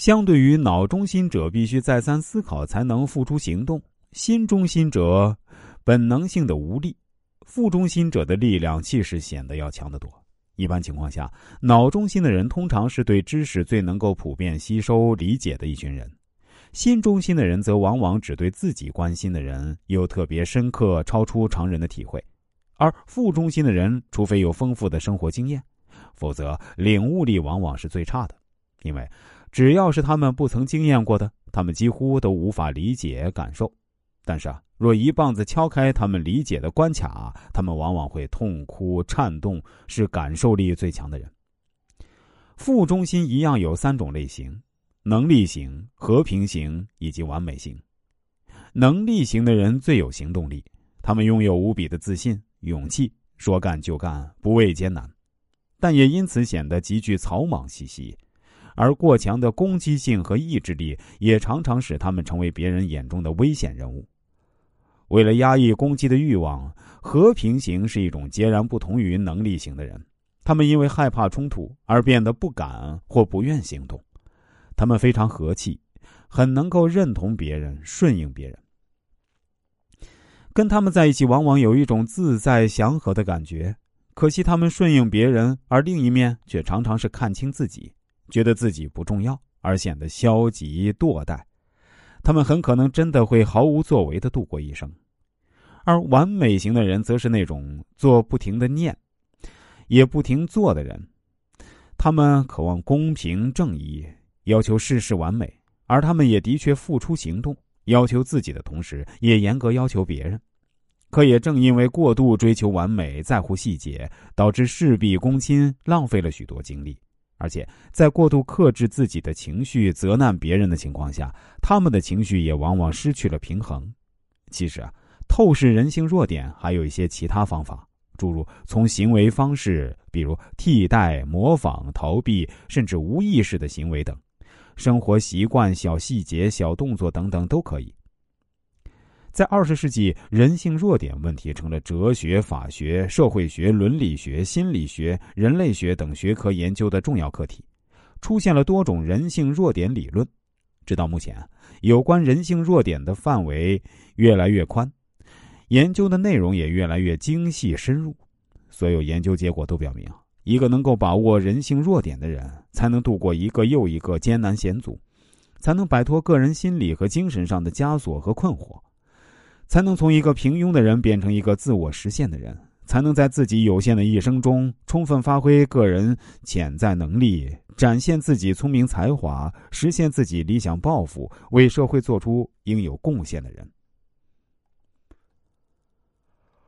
相对于脑中心者必须再三思考才能付出行动，心中心者本能性的无力，腹中心者的力量气势显得要强得多。一般情况下，脑中心的人通常是对知识最能够普遍吸收理解的一群人，心中心的人则往往只对自己关心的人有特别深刻、超出常人的体会，而腹中心的人，除非有丰富的生活经验，否则领悟力往往是最差的，因为只要是他们不曾经验过的，他们几乎都无法理解感受。但是啊，若一棒子敲开他们理解的关卡，他们往往会痛哭颤动，是感受力最强的人。副中心一样有三种类型：能力型、和平型以及完美型。能力型的人最有行动力，他们拥有无比的自信、勇气，说干就干，不畏艰难，但也因此显得极具草莽气息。而过强的攻击性和意志力，也常常使他们成为别人眼中的危险人物。为了压抑攻击的欲望，和平型是一种截然不同于能力型的人。他们因为害怕冲突而变得不敢或不愿行动。他们非常和气，很能够认同别人、顺应别人。跟他们在一起，往往有一种自在祥和的感觉。可惜他们顺应别人，而另一面却常常是看清自己，觉得自己不重要，而显得消极堕怠。他们很可能真的会毫无作为的度过一生，而完美型的人则是那种做不停的念，也不停做的人。他们渴望公平正义，要求事事完美，而他们也的确付出行动，要求自己的同时，也严格要求别人。可也正因为过度追求完美，在乎细节，导致事必躬亲，浪费了许多精力。而且，在过度克制自己的情绪、责难别人的情况下，他们的情绪也往往失去了平衡。其实啊，透视人性弱点还有一些其他方法，诸如从行为方式，比如替代、模仿、逃避，甚至无意识的行为等，生活习惯、小细节、小动作等等都可以。在二十世纪，人性弱点问题成了哲学、法学、社会学、伦理学、心理学、人类学等学科研究的重要课题，出现了多种人性弱点理论。直到目前，有关人性弱点的范围越来越宽，研究的内容也越来越精细深入。所有研究结果都表明，一个能够把握人性弱点的人，才能度过一个又一个艰难险阻，才能摆脱个人心理和精神上的枷锁和困惑。才能从一个平庸的人变成一个自我实现的人，才能在自己有限的一生中充分发挥个人潜在能力，展现自己聪明才华，实现自己理想抱负，为社会做出应有贡献的人。